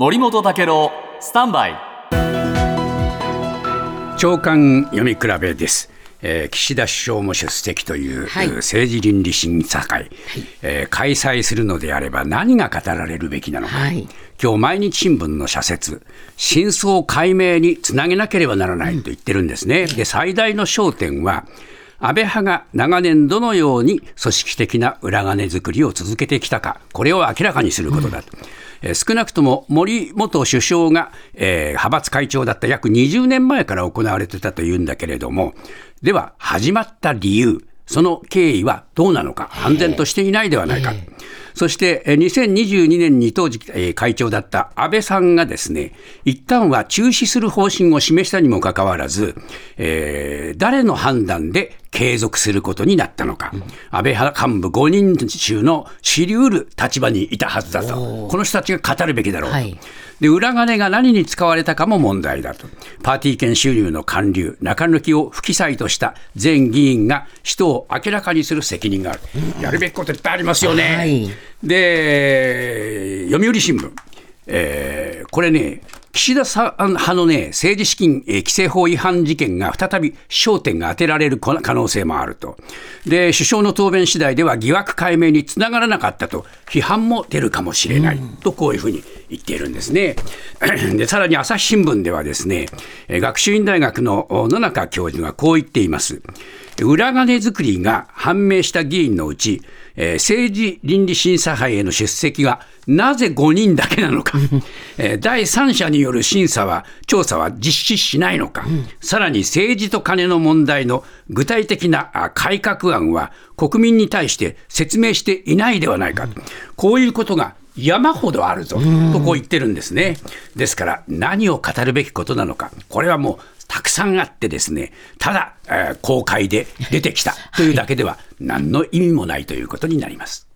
森本武郎スタンバイ。長官読み比べです。えー岸田首相も出席という、はい。政治倫理審査会、えー開催するのであれば何が語られるべきなのか、はい。今日毎日新聞の社説、真相解明につなげなければならないと言ってるんですね。で最大の焦点は安倍派が長年どのように組織的な裏金作りを続けてきたか、これを明らかにすることだと。えー少なくとも森元首相が、えー派閥会長だった約20年前から行われてたというんだけれども、では始まった理由、その経緯はどうなのか、安全としていないではないか。そしてえー2022年に当時えー会長だった安倍さんがですね、一旦は中止する方針を示したにもかかわらず、えー誰の判断で継続することになったのか、安倍派幹部5人中の知り得る立場にいたはずだと、この人たちが語るべきだろうと。はいで裏金が何に使われたかも問題だと、パーティー券収入の還流、中抜きを不記載とした前議員が使途を明らかにする責任がある、やるべきこといっぱいありますよね。はい。で、読売新聞、えーこれね、岸田さん派の、ね、政治資金えー規正法違反事件が再び焦点が当てられる可能性もあると、で首相の答弁次第では疑惑解明につながらなかったと、批判も出るかもしれない、とこういうふうに言っているんですね。でさらに朝日新聞ではですね、えー学習院大学のお野中教授がこう言っています。裏金作りが判明した議員のうち、えー政治倫理審査会への出席がなぜ5人だけなのか、えー第三者による審査は、調査は実施しないのか、さらに政治と金の問題の具体的なあ改革案は国民に対して説明していないではないか、こういうことが山ほどあるぞとこう言ってるんですね。ですから何を語るべきことなのか、これはもうたくさんあってですね、ただ、えー公開で出てきたというだけでは何の意味もないということになります。